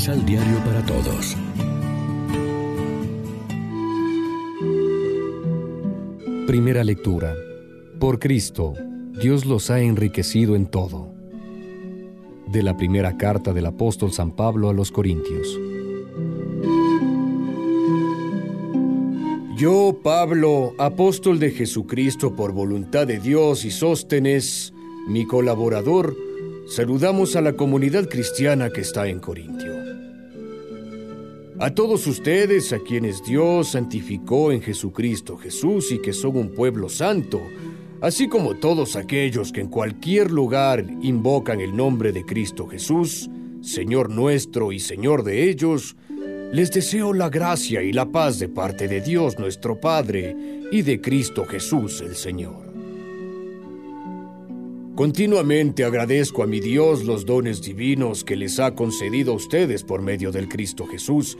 Misal Diario para Todos. Primera lectura. Por Cristo, Dios los ha enriquecido en todo. De la primera carta del apóstol San Pablo a los Corintios. Yo, Pablo, apóstol de Jesucristo por voluntad de Dios y Sóstenes, mi colaborador, saludamos a la comunidad cristiana que está en Corintio. A todos ustedes, a quienes Dios santificó en Jesucristo Jesús y que son un pueblo santo, así como todos aquellos que en cualquier lugar invocan el nombre de Cristo Jesús, Señor nuestro y Señor de ellos, les deseo la gracia y la paz de parte de Dios nuestro Padre y de Cristo Jesús el Señor. Continuamente agradezco a mi Dios los dones divinos que les ha concedido a ustedes por medio del Cristo Jesús,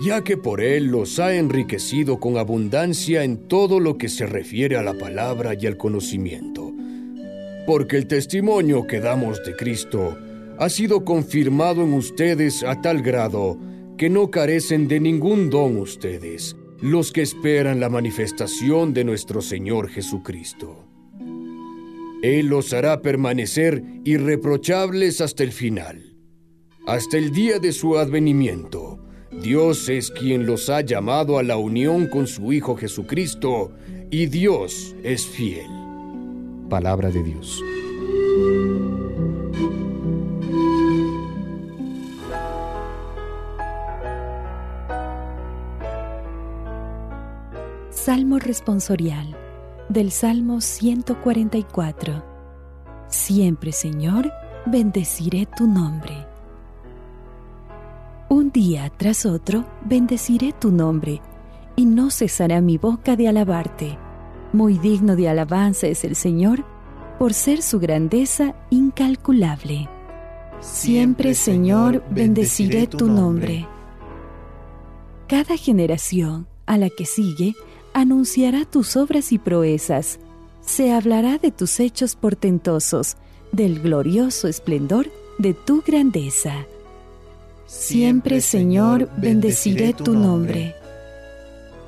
ya que por Él los ha enriquecido con abundancia en todo lo que se refiere a la palabra y al conocimiento. Porque el testimonio que damos de Cristo ha sido confirmado en ustedes a tal grado que no carecen de ningún don ustedes, los que esperan la manifestación de nuestro Señor Jesucristo. Él los hará permanecer irreprochables hasta el final, hasta el día de su advenimiento. Dios es quien los ha llamado a la unión con su Hijo Jesucristo, y Dios es fiel. Palabra de Dios. Salmo responsorial del Salmo 144. Siempre, Señor, bendeciré tu nombre. Un día tras otro bendeciré tu nombre, y no cesará mi boca de alabarte. Muy digno de alabanza es el Señor, por ser su grandeza incalculable. Siempre, Señor, bendeciré tu nombre. Cada generación a la que sigue anunciará tus obras y proezas, se hablará de tus hechos portentosos, del glorioso esplendor de tu grandeza. Siempre, Señor, bendeciré tu nombre.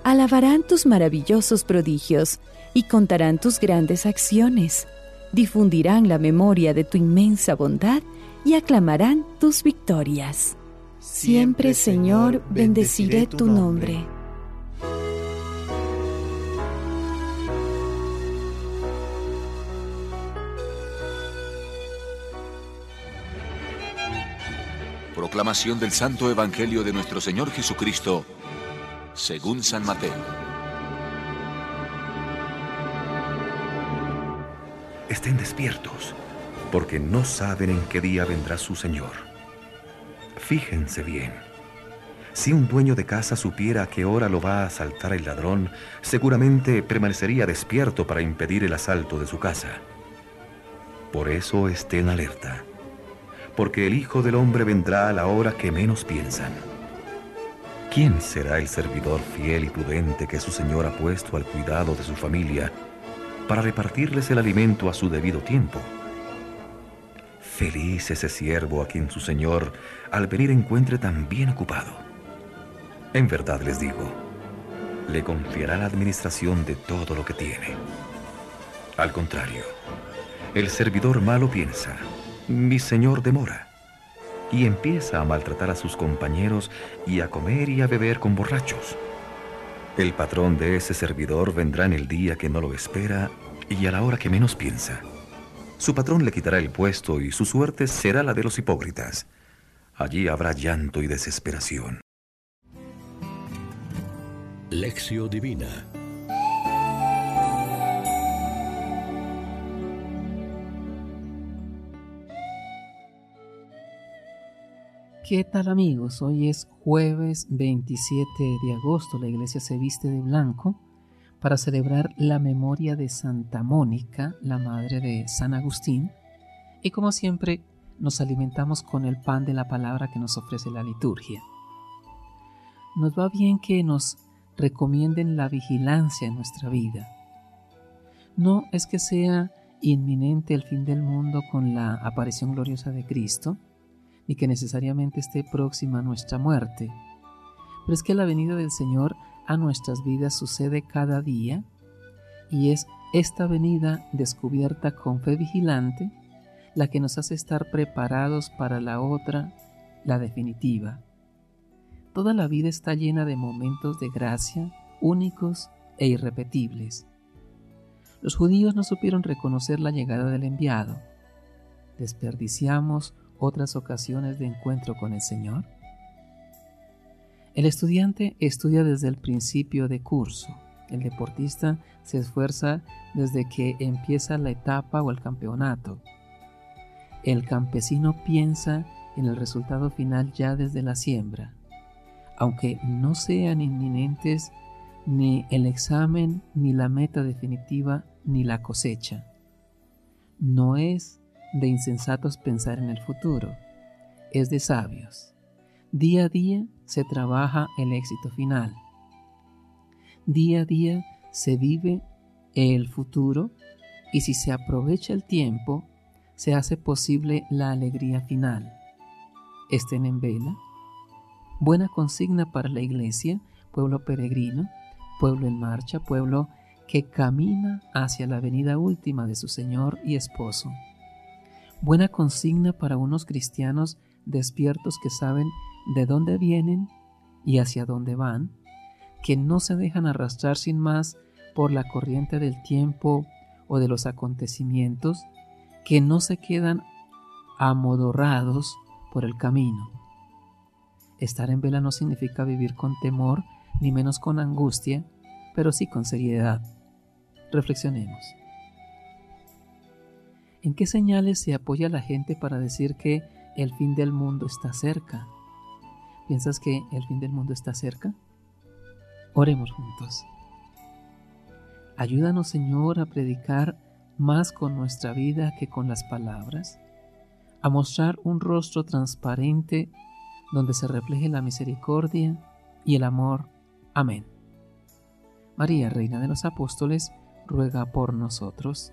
Alabarán tus maravillosos prodigios y contarán tus grandes acciones. Difundirán la memoria de tu inmensa bondad y aclamarán tus victorias. Siempre, Señor, bendeciré tu nombre. Proclamación del Santo Evangelio de nuestro Señor Jesucristo, según San Mateo. Estén despiertos, porque no saben en qué día vendrá su Señor. Fíjense bien. Si un dueño de casa supiera a qué hora lo va a asaltar el ladrón, seguramente permanecería despierto para impedir el asalto de su casa. Por eso estén alerta porque el Hijo del Hombre vendrá a la hora que menos piensan. ¿Quién será el servidor fiel y prudente que su Señor ha puesto al cuidado de su familia para repartirles el alimento a su debido tiempo? Feliz ese siervo a quien su Señor al venir encuentre tan bien ocupado. En verdad les digo, le confiará la administración de todo lo que tiene. Al contrario, el servidor malo piensa, mi señor demora. Y empieza a maltratar a sus compañeros y a comer y a beber con borrachos. El patrón de ese servidor vendrá en el día que no lo espera y a la hora que menos piensa. Su patrón le quitará el puesto y su suerte será la de los hipócritas. Allí habrá llanto y desesperación. Lección Divina ¿Qué tal amigos? Hoy es jueves 27 de agosto. La iglesia se viste de blanco para celebrar la memoria de Santa Mónica, la madre de San Agustín. Y como siempre, nos alimentamos con el pan de la palabra que nos ofrece la liturgia. Nos va bien que nos recomienden la vigilancia en nuestra vida. No es que sea inminente el fin del mundo con la aparición gloriosa de Cristo, ni que necesariamente esté próxima a nuestra muerte. Pero es que la venida del Señor a nuestras vidas sucede cada día y es esta venida descubierta con fe vigilante la que nos hace estar preparados para la otra, la definitiva. Toda la vida está llena de momentos de gracia únicos e irrepetibles. Los judíos no supieron reconocer la llegada del enviado. ¿Desperdiciamos otras ocasiones de encuentro con el Señor? El estudiante estudia desde el principio de curso. El deportista se esfuerza desde que empieza la etapa o el campeonato. El campesino piensa en el resultado final ya desde la siembra. Aunque no sean inminentes ni el examen, ni la meta definitiva, ni la cosecha. No es de insensatos pensar en el futuro, es de sabios. Día a día se trabaja el éxito final. Día a día se vive el futuro y si se aprovecha el tiempo, se hace posible la alegría final. Estén en vela. Buena consigna para la iglesia, pueblo peregrino, pueblo en marcha, pueblo que camina hacia la venida última de su Señor y Esposo. Buena consigna para unos cristianos despiertos que saben de dónde vienen y hacia dónde van, que no se dejan arrastrar sin más por la corriente del tiempo o de los acontecimientos, que no se quedan amodorrados por el camino. Estar en vela no significa vivir con temor, ni menos con angustia, pero sí con seriedad. Reflexionemos. ¿En qué señales se apoya la gente para decir que el fin del mundo está cerca? ¿Piensas que el fin del mundo está cerca? Oremos juntos. Ayúdanos, Señor, a predicar más con nuestra vida que con las palabras, a mostrar un rostro transparente donde se refleje la misericordia y el amor. Amén. María, Reina de los Apóstoles, ruega por nosotros.